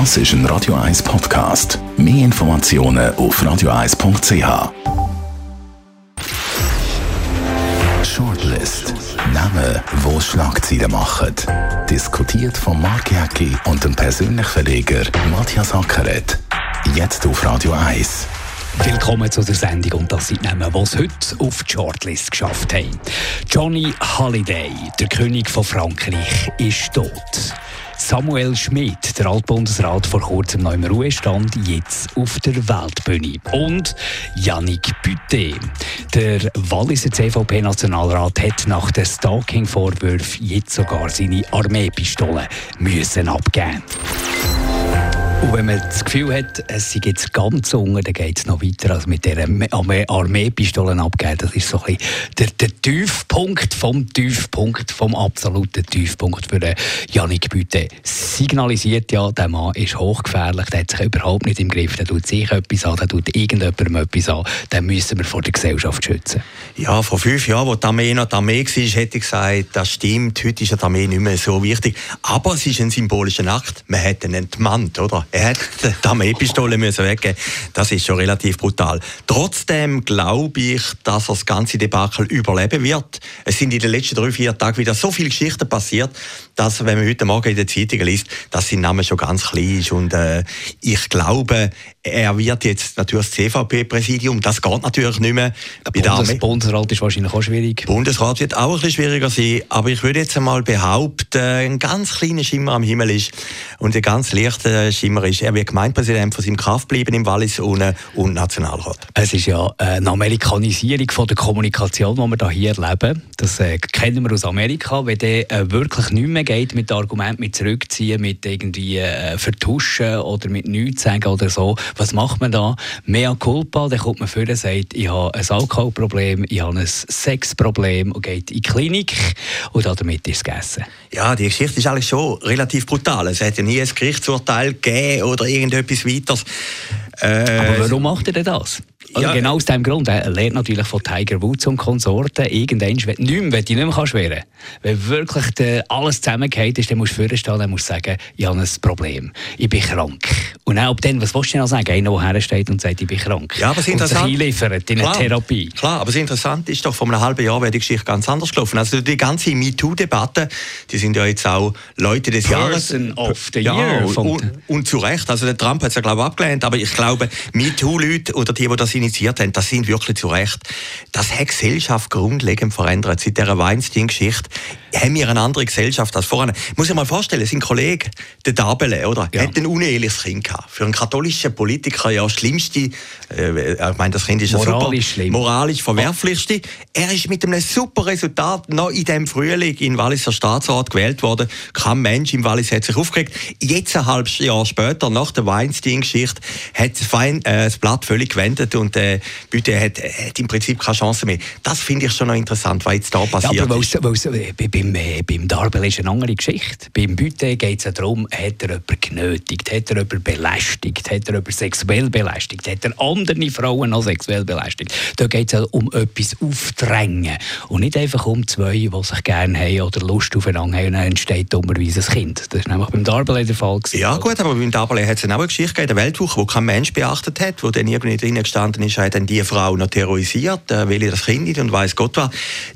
Das ist ein Radio 1 Podcast. Mehr Informationen auf radio1.ch. Shortlist. Namen, wo Schlagzeilen machen. Diskutiert von Mark Jäcki und dem persönlichen Verleger Matthias Ackeret. Jetzt auf Radio 1. Willkommen zu der Sendung und das sind Namen, die es heute auf die Shortlist geschafft haben. Johnny Halliday, der König von Frankreich, ist tot. Samuel Schmidt, der Altbundesrat vor kurzem noch im Ruhestand, jetzt auf der Weltbühne. Und Yannick Büté. Der Walliser CVP-Nationalrat hat nach den Stalking-Vorwürfen jetzt sogar seine Armeepistole müssen abgeben und wenn man das Gefühl hat, es sei jetzt ganz unten, dann geht es noch weiter als mit dieser Armeepistolen abgeben. Das ist so ein der, der Tiefpunkt vom Tiefpunkt, vom absoluten Tiefpunkt für Janik Büte. Signalisiert ja, der Mann ist hochgefährlich, der hat sich überhaupt nicht im Griff, der tut sich etwas an, der tut irgendjemandem etwas an, den müssen wir vor der Gesellschaft schützen. Ja, vor fünf Jahren, als die Armee noch die Armee war, hätte ich gesagt, das stimmt, heute ist die Armee nicht mehr so wichtig. Aber es ist ein symbolischer Akt, man hat ihn entmannt, oder? Er hat die Armeepistole müssen weggeben. Das ist schon relativ brutal. Trotzdem glaube ich, dass er das ganze Debakel überleben wird. Es sind in den letzten drei, vier Tagen wieder so viele Geschichten passiert, dass, wenn man heute Morgen in den Zeitungen liest, dass sein Name schon ganz klein ist. Und äh, ich glaube, er wird jetzt natürlich das CVP-Präsidium. Das geht natürlich nicht mehr. Bundes Bundesrat ist wahrscheinlich auch schwierig. Bundesrat wird auch ein bisschen schwieriger sein. Aber ich würde jetzt einmal behaupten, ein ganz kleiner Schimmer am Himmel ist und ein ganz leichter Schimmer ist, er wird Gemeindepräsident von seinem Kraft bleiben im Wallis und, und Nationalrat. Es ist ja eine Amerikanisierung von der Kommunikation, die wir hier erleben. Das äh, kennen wir aus Amerika. Wenn der äh, wirklich nicht mehr geht mit Argumenten, mit zurückziehen, mit irgendwie äh, vertuschen oder mit nichts sagen oder so, was macht man da? Mehr culpa, dann kommt man vor und sagt, ich habe ein Alkoholproblem, ich habe ein Sexproblem und geht in die Klinik und damit ist es gegessen. Ja, die Geschichte ist eigentlich schon relativ brutal. Es hat ja nie ein Gerichtsurteil gegeben oder irgendetwas weiteres. Äh, Aber warum macht er denn das? Also ja, genau aus diesem Grund. Er lernt natürlich von Tiger Woods und Konsorten. Irgendwann, wenn du nicht mehr, nicht mehr schweren Wenn wirklich der, alles zusammengeht ist, dann musst du vorstellen, dann musst du sagen, ich habe ein Problem. Ich bin krank. Und auch ab dann, was willst du denn noch sagen? Einer, der hersteht und sagt, ich bin krank. Ja, aber es interessant. Und sich in eine klar, Therapie. Klar, aber das Interessante ist doch, vor einem halben Jahr wäre die Geschichte ganz anders gelaufen. Also die ganze MeToo-Debatte, die sind ja jetzt auch Leute des Person Jahres. of the Year. und, und, und, zu Recht. Also der Trump hat es ja, glaube ich, abgelehnt. Aber ich glaube, MeToo-Leute oder die, die das initiiert haben, das sind wirklich zu Recht. Das hat die Gesellschaft grundlegend verändert. Seit dieser Weinstein-Geschichte haben wir eine andere Gesellschaft als vorher. Ich muss ich mal vorstellen, sein Kollege, der Dabele, oder? Ja. hat ein uneheliches Kind gehabt. Für einen katholischen Politiker ja das schlimmste, äh, ich meine, das Kind ist ja moralisch super, schlimm. moralisch verwerflichste. Er ist mit einem super Resultat noch in dem Frühling in Walliser Staatsrat gewählt worden. Kein Mensch im Wallis hat sich aufgeregt. Jetzt ein halbes Jahr später, nach der Weinstein-Geschichte, hat äh, das Blatt völlig gewendet und äh, Büte hat, hat im Prinzip keine Chance mehr. Das finde ich schon noch interessant, was jetzt da passiert ja, aber ist. Weil's, weil's, äh, beim, äh, beim Darbel ist eine andere Geschichte. Beim Büte geht es darum, hat er jemanden genötigt, hat er jemanden belästigt, hat er jemanden sexuell belästigt, hat er andere Frauen noch sexuell belästigt. Da geht es um etwas aufdrängen und nicht einfach um zwei, die sich gerne haben oder Lust aufeinander haben und dann entsteht dummerweise ein Kind. Das war nämlich beim Darbel der Fall. Gewesen. Ja gut, aber beim Darbel hat es auch eine Geschichte gegeben, der Weltwoche, die kein Mensch beachtet hat, wo dann irgendwie drin gestanden ist, hat dann die Frau noch terrorisiert, äh, weil ihr das Kind nicht und weiß Gott war.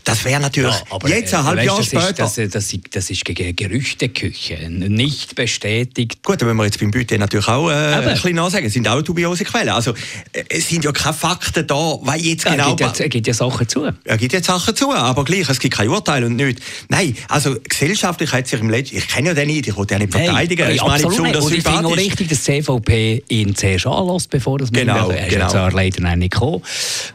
Das wäre natürlich ja, jetzt ein halbes Jahr später. Ist, das, das, das, ist gegen Gerüchteküche, nicht bestätigt. Gut, wenn wir jetzt beim Budget natürlich auch äh, ein bisschen nachsagen, es sind auch dubiose Quellen. Also äh, es sind ja keine Fakten da, weil jetzt ja, genau... Er gibt, ja, Sachen zu. Er gibt jetzt Sachen zu, aber gleich, es gibt kein Urteil und nichts. Nein, also gesellschaftlich hat sich im letzten... Ich kenne ja den nicht, ich wollte den nicht verteidigen. Hey, ich meine, absolut Und ich finde auch richtig, dass die CVP ihn zuerst anlässt, bevor das genau, Er ist genau. jetzt leider nicht gekommen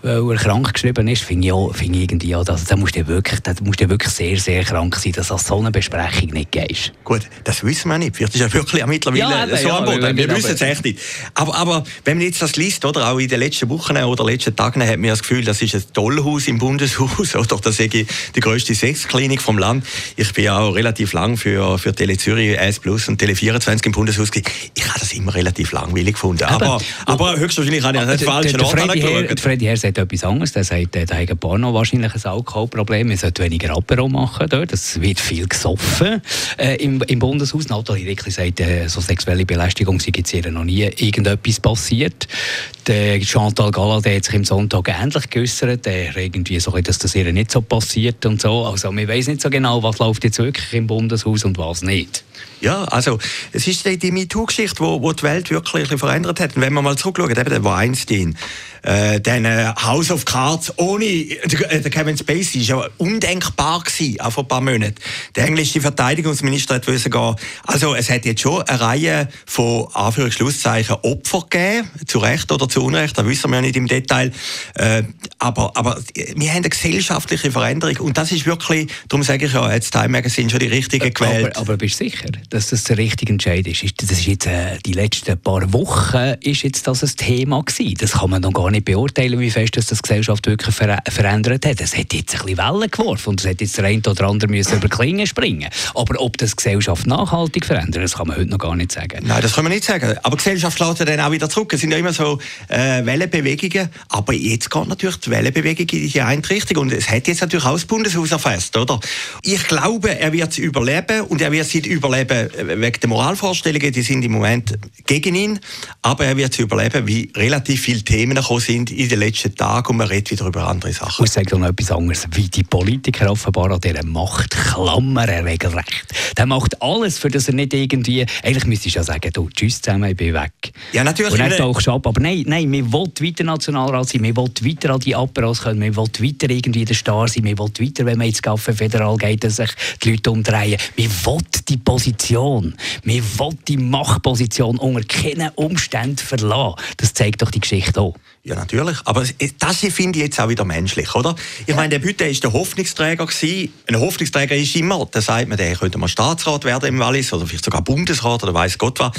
weil er krank geschrieben ist, finde ich, auch, find ich irgendwie auch, dass, da musst du wirklich, da musst du wirklich sehr, sehr krank sein, dass du so eine Besprechung nicht gehst. Gut, das wissen wir nicht. Vielleicht ist er wirklich mittlerweile ja, so ja, am Boden. Wir wissen es echt nicht. Aber, aber wenn man jetzt das liest, oder auch in den letzten Wochen oder letzten Tagen, hat man das Gefühl, das ist ein Tollhaus im Bundeshaus, oder das ist die grösste Sexklinik vom Land. Ich bin ja auch relativ lang für, für Tele Zürich, S Plus und Tele 24 im Bundeshaus. Ich habe das immer relativ langweilig gefunden. Aber, aber, aber höchstwahrscheinlich habe ich das falsch Freddy, Herr, Freddy Herr sagt etwas anderes. Der sagt, da hat ein paar noch wahrscheinlich ein Alkoholproblem. Man sollte weniger Apero machen dort. Es wird viel gesoffen äh, im, im Bundeshaus. Nathalie Rickli sagt, äh, so sexuelle Belästigung sei jetzt hier noch nie irgendetwas passiert. Der Chantal Galladay hat sich im Sonntag ähnlich geäußert. Der irgendwie so, dass das ihr nicht so passiert und so. Also man weiß nicht so genau, was läuft jetzt wirklich im Bundeshaus und was nicht. Ja, also es ist die, die MeToo-Geschichte, wo, wo die Welt wirklich verändert hat. Und wenn man mal zurückschaut, eben der Weinstein, äh, dann äh, House of Cards ohne äh, der Kevin Spacey ist ja undenkbar gewesen, auch vor ein paar Monaten. Der englische Verteidigungsminister hat wissen gehen, also es hat jetzt schon eine Reihe von Anführungsschlusszeichen Opfer gegeben, zu Recht oder zu Unrecht, das wissen wir ja nicht im Detail, äh, aber, aber wir haben eine gesellschaftliche Veränderung und das ist wirklich, darum sage ich ja, jetzt Time Magazine schon die richtige gewählt. Aber, aber bist du sicher, dass das der richtige Entscheid ist? Das ist jetzt, äh, die letzten paar Wochen ist jetzt das ein Thema gewesen. Das kann man noch gar nicht beurteilen, wie fest das, das Gesellschaft wirklich ver verändert hat. Es hat jetzt ein bisschen Wellen geworfen und es hat jetzt der eine oder andere müssen über Klingen springen. Aber ob das Gesellschaft nachhaltig verändert, das kann man heute noch gar nicht sagen. Nein, das kann man nicht sagen. Aber Gesellschaft ja dann auch wieder zurück. Es sind ja immer so äh, Wellenbewegungen. Aber jetzt geht natürlich die Wellenbewegung in die eine Richtung. Und es hat jetzt natürlich auch das Bundeshaus erfasst, oder? Ich glaube, er wird es überleben und er wird es überleben äh, wegen der Moralvorstellungen, die sind im Moment gegen ihn. Aber er wird es überleben, wie relativ viele Themen gekommen sind in den letzten Tagen und man redet wieder über andere Sachen. Ich sage noch etwas anderes, wie die Politiker offenbar an dieser Macht klammern regelrecht. Der macht alles, für das er nicht irgendwie, eigentlich müsste ich ja sagen, du, tschüss zusammen, ich bin weg. Ja, natürlich. Und dann tauchst du ab. Aber nein, nein, wir wollen weiter Nationalrat sein, wir wollen weiter an die Aperos können, wir wollen weiter irgendwie der Star sein, wir wollen weiter, wenn man ins Café Federal geht, dass sich die Leute umdrehen. Wir wollen die Position, wir wollen die Machtposition unter keinen Umständen verlassen. Das zeigt doch die Geschichte auch. Ja, natürlich. Aber das finde ich jetzt auch wieder menschlich, oder? Ich meine, der Bütte ist der Hoffnungsträger gewesen. Ein Hoffnungsträger ist immer, da sagt man, der könnte mal Staatsrat werden im Wallis oder vielleicht sogar Bundesrat oder weiß Gott was.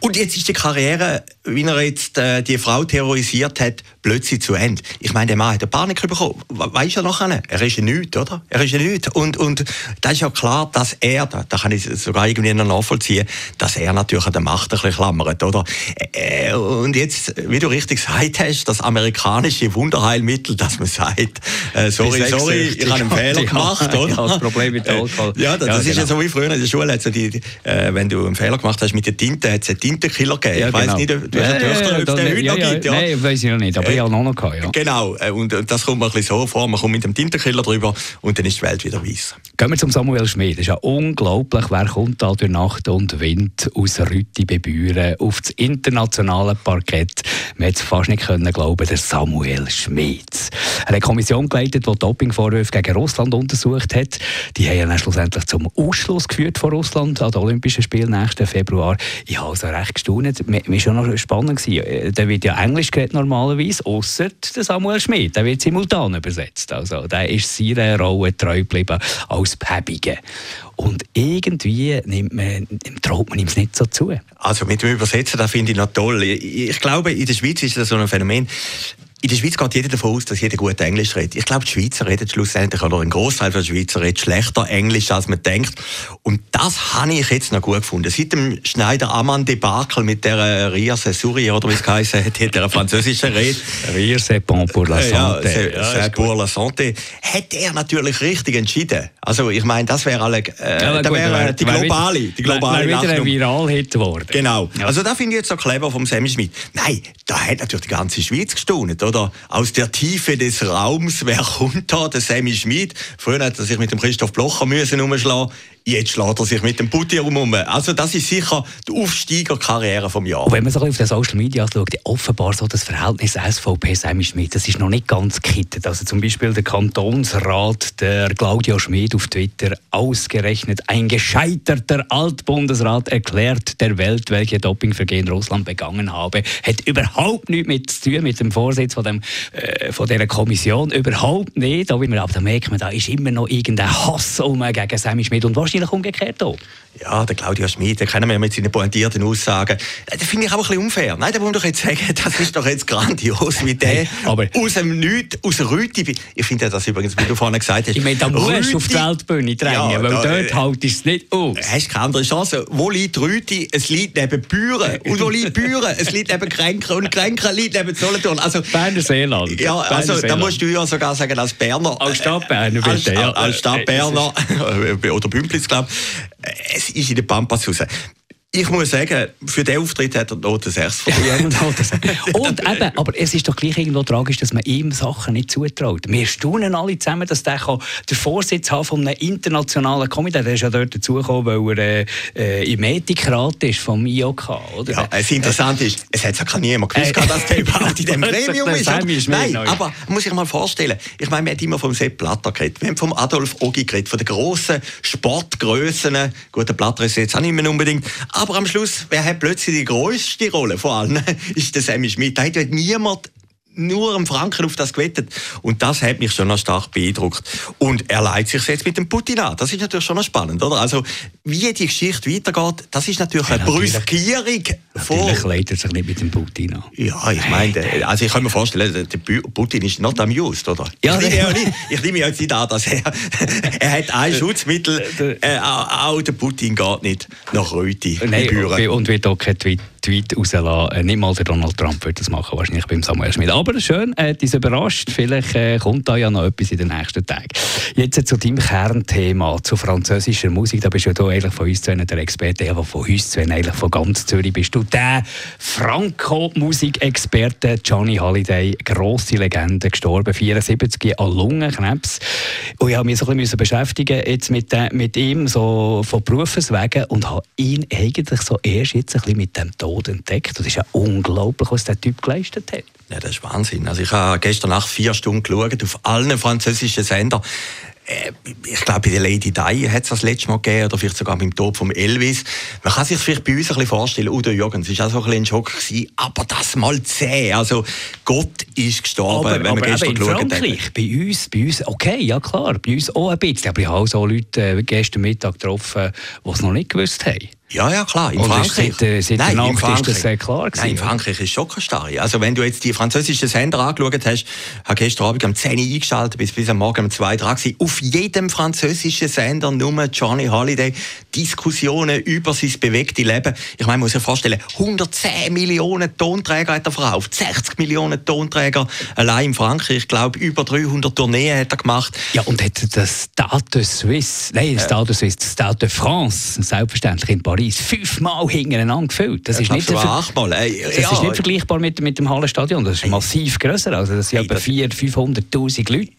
Und jetzt ist die Karriere, wie er jetzt äh, die Frau terrorisiert hat, plötzlich zu Ende. Ich meine, der Mann hat eine Panik bekommen. Weißt du noch einen? Er ist ja nichts, oder? Er ist ja nichts. Und, und da ist ja klar, dass er, da, da kann ich sogar irgendwie noch nachvollziehen, dass er natürlich an der Macht ein bisschen klammert, oder? Äh, und jetzt, wie du richtig gesagt hast, das amerikanische Wunderheilmittel, dass man sagt, äh, sorry, sorry, ich habe einen Fehler gemacht, oder? Ja, das Problem mit Alkohol. Ja, das, ja, ist genau. ja so wie früher in der Schule. Also die, äh, wenn du einen Fehler gemacht hast mit der Tinte, hat es eine Tintenkiller gegeben. Ja, ich weiß genau. nicht, du hast eine Töchter, ob es den heute noch gibt. Ja. Nein, weiß ich noch nicht, aber äh, ich habe noch, noch gehabt, ja. Genau, äh, und das kommt mir ein bisschen so vor, man kommt mit dem Tintenkiller drüber und dann ist die Welt wieder weiß. Gehen wir zum Samuel Schmid. Das ist ja unglaublich, wer kommt da durch Nacht und Wind aus Rütti bebühren auf das internationale Parkett. Man hätte es fast nicht können glauben, der Samuel Schmid. Er hat eine Kommission geleitet, die Dopingvorwürfe gegen Russland untersucht hat. Die haben dann schlussendlich zum Ausschluss geführt von Russland an den Olympischen Spielen nächsten Februar. Ich habe also recht gestaunt. Mir war schon noch spannend. Gewesen. Da wird ja Englisch geredet normalerweise, außer der Samuel Schmidt. Der wird simultan übersetzt. Also, der ist seiner Rolle treu geblieben als Päbige. Und irgendwie nimmt man, traut man ihm es nicht so zu. Also mit dem Übersetzen, das finde ich noch toll. Ich glaube, in der Schweiz ist das so ein Phänomen in der Schweiz geht jeder davon aus, dass jeder gut Englisch redet. Ich glaube, die Schweizer reden schlussendlich, oder ein Großteil der Schweizer redet schlechter Englisch, als man denkt. Und das habe ich jetzt noch gut gefunden. Seit dem Schneider-Ammann-Debakel mit der Ria Sesuri, oder wie es geheißen hat, hat er eine französische Rede. Rire c'est bon pour la santé. Ja, c'est pour la santé. Hat er natürlich richtig entschieden. Also, ich meine, das wäre alle, äh, ja, da wäre die globale, die globale wär wieder ein Viral-Hit geworden. Genau. Also, da finde ich jetzt so clever vom Sammy Schmidt. Nein, da hat natürlich die ganze Schweiz gestaunt, oder aus der Tiefe des Raums, wer kommt da? Der Sammy Schmid. Früher hat er sich mit dem Christoph Blocher müssen umschlagen Jetzt schlägt er sich mit dem Putti herum. Also das ist sicher die Aufsteigerkarriere vom Jahr. Und wenn man so auf den Social Media schaut, offenbar so das Verhältnis SVP Sammy Schmidt, das ist noch nicht ganz gekittet. Also zum Beispiel der Kantonsrat, der Claudio Schmid auf Twitter, ausgerechnet ein gescheiterter Altbundesrat erklärt der Welt, welche Dopingvergehen Russland begangen habe, hat überhaupt nichts mit zu tun mit dem Vorsitz von, dem, äh, von dieser Kommission überhaupt nicht. Aber, aber da merkt man, da ist immer noch irgendein Hass um gegen Sammy Schmidt und wahrscheinlich umgekehrt auch. Ja, der Claudio Schmidt, den kennen wir ja mit seinen pointierten Aussagen. Äh, das finde ich auch ein bisschen unfair. Nein, da muss doch jetzt sagen, das ist doch jetzt grandios, wie der hey, aus dem Nichts, aus der Rüti. Ich finde das übrigens, wie du vorhin gesagt hast. Ich meine, da musst du auf die Weltbühne drängen, ja, weil da, dort halt ist es nicht aus. Hast keine andere Chance. Wo liegt Rüti? Es liegt neben Büren. Und wo liegt Büren? Es liegt neben Kränken. Und Kränken liegt neben Solothurn. Also, Berner Seeland. Ja, also Berner da musst du ja sogar sagen, als Berner. Als Stadtberner, bitte. Als, ja. als Stadtberner. oder Bümplitz, glaube ich. Es ist in der Pampas raus. Ich muss sagen, für den Auftritt hat er Noten 6 verdient. und eben, aber es ist doch gleich irgendwo tragisch, dass man ihm Sachen nicht zutraut. Wir staunen alle zusammen, dass der den Vorsitz haben von einem internationalen Komitee. Der ist ja dort dazugekommen, weil er äh, im Ethikrat ist vom IOK. Oder? Ja, das Interessante ist, es hat ja niemand gewusst, äh, dass der überhaupt in diesem Gremium ist. ist Nein, neu. aber muss ich mal vorstellen, ich meine, wir haben immer vom Sepp Blatter geredet, wir haben vom Adolf Ogi geredet, von den grossen Sportgrössen. Gut, der Blatter ist jetzt auch nicht mehr unbedingt aber am Schluss, wer hat plötzlich die größte Rolle vor allem, ist der Sammy Schmidt. Da hat niemand nur am Franken auf das gewettet. Und das hat mich schon noch stark beeindruckt. Und er leitet sich jetzt mit dem Putin an. Das ist natürlich schon noch spannend, oder? Also, wie die Geschichte weitergeht, das ist natürlich ja, eine natürlich, Brüskierung. Natürlich leitet er sich nicht mit dem Putin an. Ja, ich meine, also ich kann mir vorstellen, der Putin ist not amused, oder? Ja, ich, nehme nicht, ich nehme jetzt nicht an, dass er, er hat ein Schutzmittel, äh, auch der Putin geht nicht nach Röti. Nein, und wird auch kein Tweet Tweet rauslassen. Äh, nicht mal der Donald Trump würde das machen, wahrscheinlich beim Samuel Schmidt. Aber schön, hat uns überrascht. Vielleicht äh, kommt da ja noch etwas in den nächsten Tagen. Jetzt äh, zu deinem Kernthema, zu französischer Musik. Da bist ja du eigentlich von uns zwei der Experte, aber von uns zwei eigentlich von ganz Zürich bist du der Franco-Musikexperte Johnny Halliday, grosse Legende, gestorben, 74 an Lungenkrebs. Und ich habe mich so ein bisschen beschäftigen jetzt mit, äh, mit ihm so von Berufswegen und habe ihn eigentlich so erst jetzt ein bisschen mit dem Tod Tod entdeckt. Das ist ja unglaublich, was der Typ geleistet hat. Ja, das ist Wahnsinn. Also ich habe gestern Nacht vier Stunden geschaut auf allen französischen Sendern. Äh, ich glaube, bei der Lady Di hat es das letzte Mal gegeben, oder vielleicht sogar beim Tod von Elvis. Man kann sich vielleicht bei uns ein bisschen vorstellen, Udo Jürgens war auch so ein bisschen ein Schock, gewesen, aber das mal zäh. Also, Gott ist gestorben, aber, wenn man gestern aber in Frankreich, hat. bei uns, bei uns, okay, ja klar, bei uns auch ein bisschen. Aber ich habe auch so Leute äh, gestern Mittag getroffen, die es noch nicht gewusst haben. Ja, ja, klar. In Frankreich, seit, äh, seit Nein, der Nacht ist das sehr klar gewesen. Nein, in Frankreich ist schon keine Starre. Also wenn du jetzt die französischen Sender angeschaut hast, habe gestern Abend um 10 Uhr eingeschaltet, bis, bis am Morgen um 2 dran gewesen. Auf jedem französischen Sender nur Johnny Holiday. Diskussionen über sein bewegte Leben. Ich meine, man muss sich vorstellen, 110 Millionen Tonträger hat er verkauft. 60 Millionen Tonträger allein in Frankreich. Ich glaube, über 300 Tourneen hat er gemacht. Ja, und hat das Stade Suisse, nein, das Stade Suisse, das Stade de France, selbstverständlich in Paris, Paris fünfmal hintereinander gefüllt. Das, ist nicht, achtmal. Ey, das ja. ist nicht vergleichbar mit, mit dem Hallenstadion. Das ist hey. massiv grösser. Also das sind etwa 400.000, 500'000 Leute.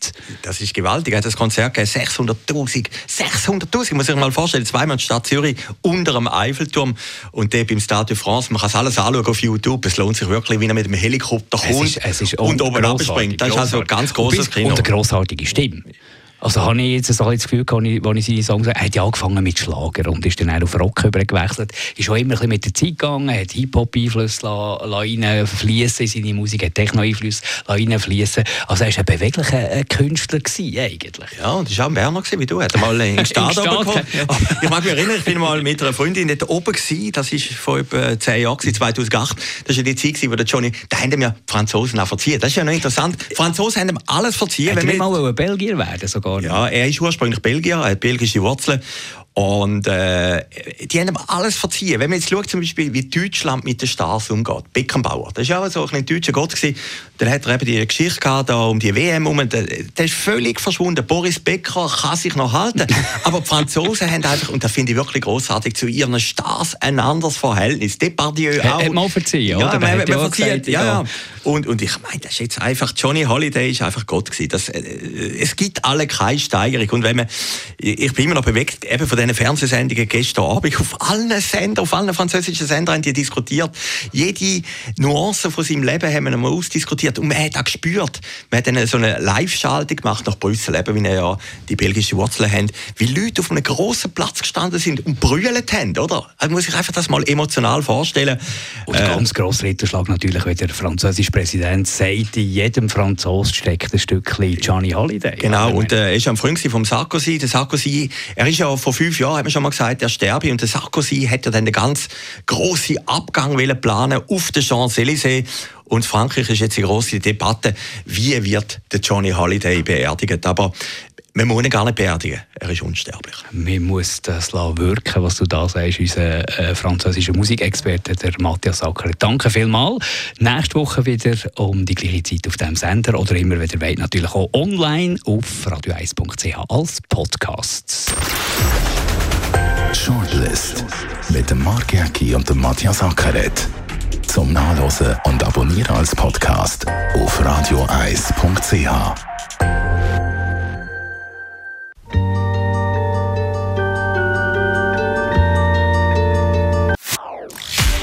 Das ist gewaltig. Das Konzert gegeben, 600'000. 600'000, muss ich mir mal vorstellen. Zweimal in der Stadt Zürich, unter dem Eiffelturm und der beim Stade de France. Man kann es alles anschauen auf YouTube. Es lohnt sich wirklich, wie er mit dem Helikopter kommt es ist, es ist und oben abspringt. Das ist also ein ganz großes Kino. Und eine grossartige Stimme. Also habe ich jetzt so das Gefühl, als ich, als ich seine Songs er hat ja angefangen mit Schlager und ist dann auch auf Rock übergewechselt. Ist auch immer ein bisschen mit der Zeit gegangen, hat Hip-Hop-Einflüsse reinfließen in seine Musik, hat Techno-Einflüsse reinfließen. Also er war ein beweglicher Künstler gewesen, eigentlich. Ja, und er war auch ein Berner gewesen, wie du. Er hat mal in Stad bekommen. Ich mag mich erinnern, ich bin mal mit einer Freundin dort oben gewesen, das war vor etwa zehn Jahren, 2008. Das war ja die Zeit, wo der Johnny, da haben ja Franzosen auch verziehen. Das ist ja noch interessant. Die Franzosen haben ihm alles verziehen. Wenn wir mal Belgier werden sogar gar nicht. Ja, er ist ursprünglich Belgier, er hat belgische Wurzeln und äh, die haben alles verziehen. Wenn man jetzt schaut, zum Beispiel, wie Deutschland mit den Stars umgeht. Beckenbauer, das war ja so ein deutscher Gott. Gewesen. Dann hat er eben die Geschichte gehabt, da um die WM herum. Der, der ist völlig verschwunden. Boris Becker kann sich noch halten. Aber die Franzosen haben einfach, und das finde ich wirklich großartig, zu ihren Stars ein anderes Verhältnis. Depardieu auch. Hat man verziehen, ja, oder? Man, man, man verzieht, ja, ja. Und, und ich meine, das ist jetzt einfach, Johnny Holiday ist einfach Gott gewesen. Das, äh, es gibt alle keine Steigerung. Und wenn man, ich bin immer noch bewegt, eben von diesen Fernsehsendungen gestern Abend auf allen Sendern, auf allen französischen Sendern haben die diskutiert. Jede Nuance von seinem Leben haben wir einmal ausdiskutiert und man hat auch gespürt. Man hat dann so eine Live-Schaltung gemacht nach Brüssel, eben, wie ja die belgischen Wurzeln haben, wie Leute auf einem grossen Platz gestanden sind und brüllt haben, oder? Also muss ich einfach das mal emotional vorstellen. Und äh, ganz grosser Ritterschlag natürlich, wenn der französische Präsident, sagt, in jedem Franzosen steckt ein Stückchen Gianni Holiday. Genau, und äh, er ist am Freund vom Sarkozy. Der Sarkozy, er ist ja vor fünf Jahren, haben wir schon mal gesagt, er sterbe. Und der Sarkozy hat ja dann den ganz grossen Abgang planen auf den Champs-Élysées. Und Frankreich ist jetzt eine große Debatte, wie wird der Johnny Holiday beerdigt. Aber wir müssen ihn gar nicht beerdigen. Er ist unsterblich. Man muss das wirken, was du da sagst, unser äh, französischer Musikexperte, der Matthias Acker. Danke vielmals. Nächste Woche wieder um die gleiche Zeit auf dem Sender oder immer wieder weit natürlich auch online auf radio1.ch als Podcast. Shortlist mit dem Mark Jäcki und dem Matthias Ackeret. Zum Nachlesen und Abonnieren als Podcast auf radio1.ch.